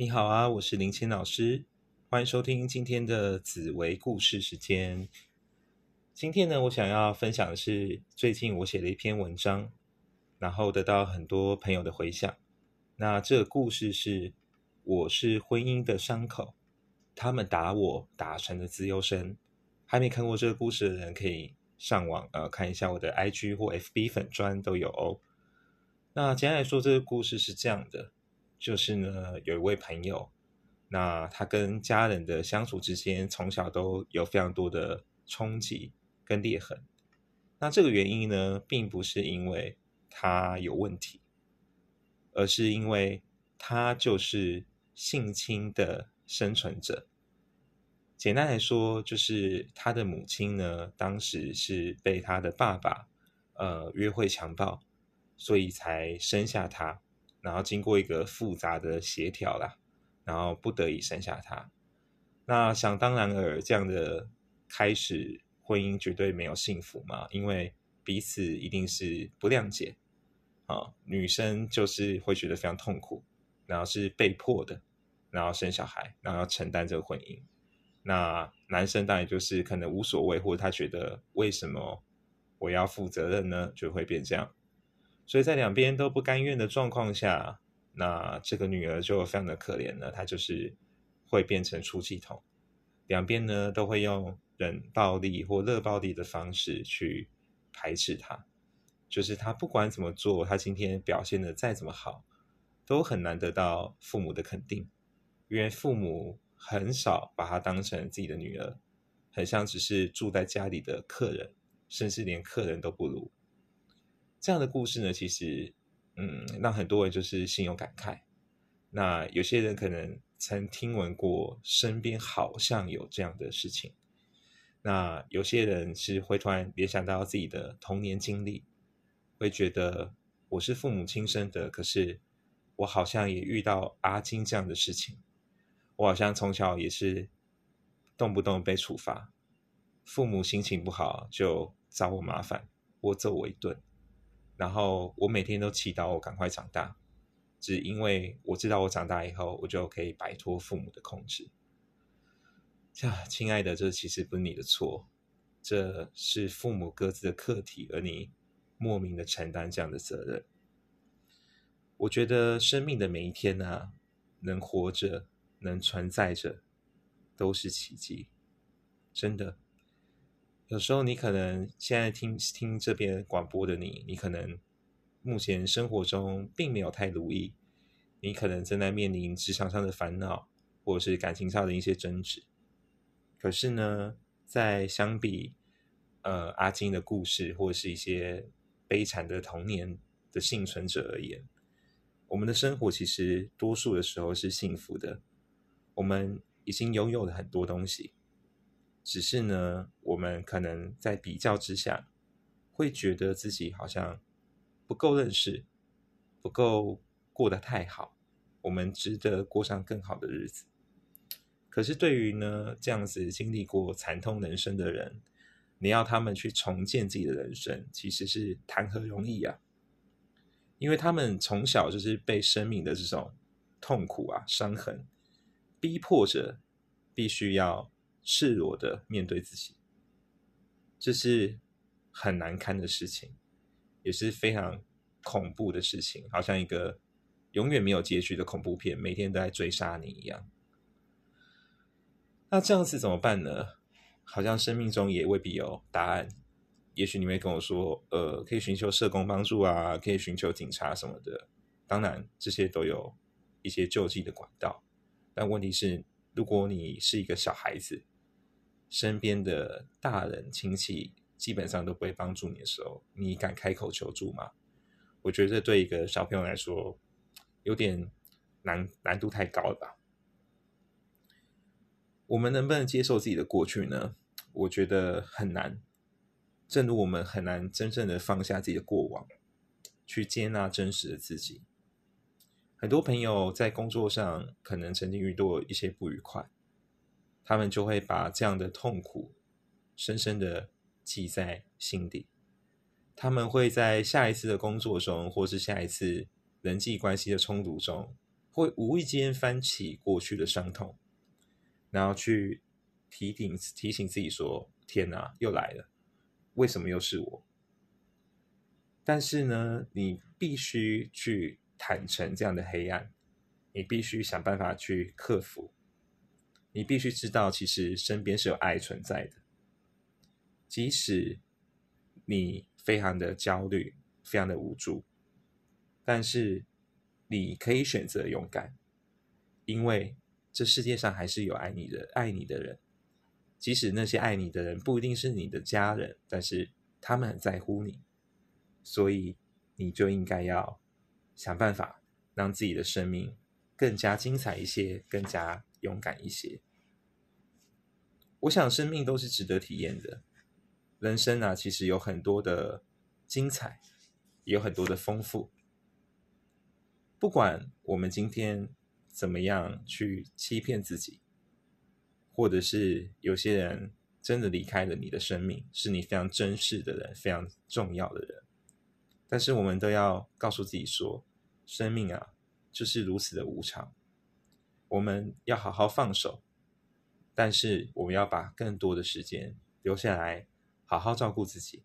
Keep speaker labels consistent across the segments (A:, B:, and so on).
A: 你好啊，我是林谦老师，欢迎收听今天的紫薇故事时间。今天呢，我想要分享的是最近我写了一篇文章，然后得到很多朋友的回响。那这个故事是我是婚姻的伤口，他们打我打成了自由身。还没看过这个故事的人，可以上网呃看一下我的 IG 或 FB 粉砖都有哦。那简单来说，这个故事是这样的。就是呢，有一位朋友，那他跟家人的相处之间，从小都有非常多的冲击跟裂痕。那这个原因呢，并不是因为他有问题，而是因为他就是性侵的生存者。简单来说，就是他的母亲呢，当时是被他的爸爸呃约会强暴，所以才生下他。然后经过一个复杂的协调啦，然后不得已生下他。那想当然尔，这样的开始婚姻绝对没有幸福嘛，因为彼此一定是不谅解啊。女生就是会觉得非常痛苦，然后是被迫的，然后生小孩，然后要承担这个婚姻。那男生当然就是可能无所谓，或者他觉得为什么我要负责任呢？就会变这样。所以在两边都不甘愿的状况下，那这个女儿就非常的可怜了。她就是会变成出气筒，两边呢都会用冷暴力或热暴力的方式去排斥她。就是她不管怎么做，她今天表现的再怎么好，都很难得到父母的肯定，因为父母很少把她当成自己的女儿，很像只是住在家里的客人，甚至连客人都不如。这样的故事呢，其实，嗯，让很多人就是心有感慨。那有些人可能曾听闻过，身边好像有这样的事情。那有些人是会突然联想到自己的童年经历，会觉得我是父母亲生的，可是我好像也遇到阿金这样的事情。我好像从小也是动不动被处罚，父母心情不好就找我麻烦，我揍我一顿。然后我每天都祈祷我赶快长大，只因为我知道我长大以后，我就可以摆脱父母的控制。呀，亲爱的，这其实不是你的错，这是父母各自的课题，而你莫名的承担这样的责任。我觉得生命的每一天呢，能活着，能存在着，都是奇迹，真的。有时候你可能现在听听这边广播的你，你可能目前生活中并没有太如意，你可能正在面临职场上的烦恼，或者是感情上的一些争执。可是呢，在相比呃阿金的故事，或者是一些悲惨的童年的幸存者而言，我们的生活其实多数的时候是幸福的，我们已经拥有了很多东西。只是呢，我们可能在比较之下，会觉得自己好像不够认识，不够过得太好，我们值得过上更好的日子。可是对于呢这样子经历过惨痛人生的人，你要他们去重建自己的人生，其实是谈何容易啊！因为他们从小就是被生命的这种痛苦啊、伤痕逼迫着，必须要。赤裸的面对自己，这是很难堪的事情，也是非常恐怖的事情，好像一个永远没有结局的恐怖片，每天都在追杀你一样。那这样子怎么办呢？好像生命中也未必有答案。也许你会跟我说，呃，可以寻求社工帮助啊，可以寻求警察什么的。当然，这些都有一些救济的管道。但问题是，如果你是一个小孩子，身边的大人亲戚基本上都不会帮助你的时候，你敢开口求助吗？我觉得这对一个小朋友来说，有点难难度太高了吧？我们能不能接受自己的过去呢？我觉得很难。正如我们很难真正的放下自己的过往，去接纳真实的自己。很多朋友在工作上可能曾经遇到一些不愉快。他们就会把这样的痛苦深深的记在心底。他们会在下一次的工作中，或是下一次人际关系的冲突中，会无意间翻起过去的伤痛，然后去提醒提醒自己说：“天哪，又来了，为什么又是我？”但是呢，你必须去坦诚这样的黑暗，你必须想办法去克服，你必须知道，其实身边是有爱存在的，即使你非常的焦虑，非常的无助，但是你可以选择勇敢，因为这世界上还是有爱你的、爱你的人，即使那些爱你的人不一定是你的家人，但是他们很在乎你。所以，你就应该要想办法让自己的生命更加精彩一些，更加勇敢一些。我想，生命都是值得体验的。人生啊，其实有很多的精彩，也有很多的丰富。不管我们今天怎么样去欺骗自己，或者是有些人真的离开了你的生命，是你非常珍视的人，非常重要的人。但是我们都要告诉自己说，生命啊，就是如此的无常。我们要好好放手，但是我们要把更多的时间留下来，好好照顾自己，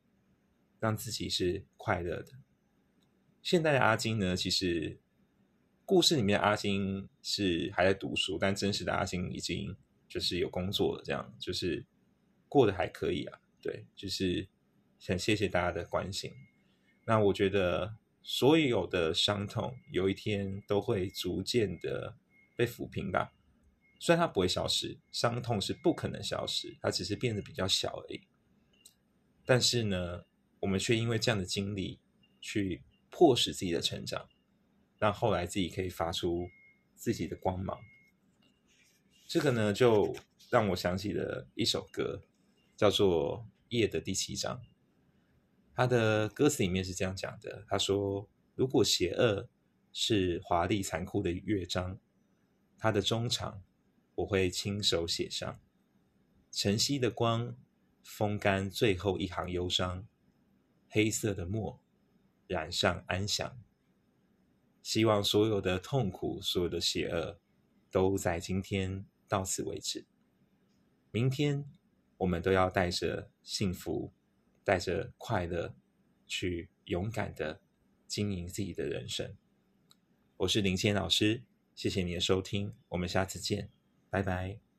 A: 让自己是快乐的。现在的阿金呢，其实故事里面阿金是还在读书，但真实的阿金已经就是有工作了，这样就是过得还可以啊。对，就是很谢谢大家的关心。那我觉得所有的伤痛有一天都会逐渐的被抚平吧。虽然它不会消失，伤痛是不可能消失，它只是变得比较小而已。但是呢，我们却因为这样的经历，去迫使自己的成长，让后来自己可以发出自己的光芒。这个呢，就让我想起了一首歌，叫做《夜的第七章》。他的歌词里面是这样讲的：“他说，如果邪恶是华丽残酷的乐章，它的中场我会亲手写上。晨曦的光，风干最后一行忧伤，黑色的墨染上安详。希望所有的痛苦，所有的邪恶，都在今天到此为止。明天，我们都要带着幸福。”带着快乐去勇敢的经营自己的人生。我是林谦老师，谢谢你的收听，我们下次见，拜拜。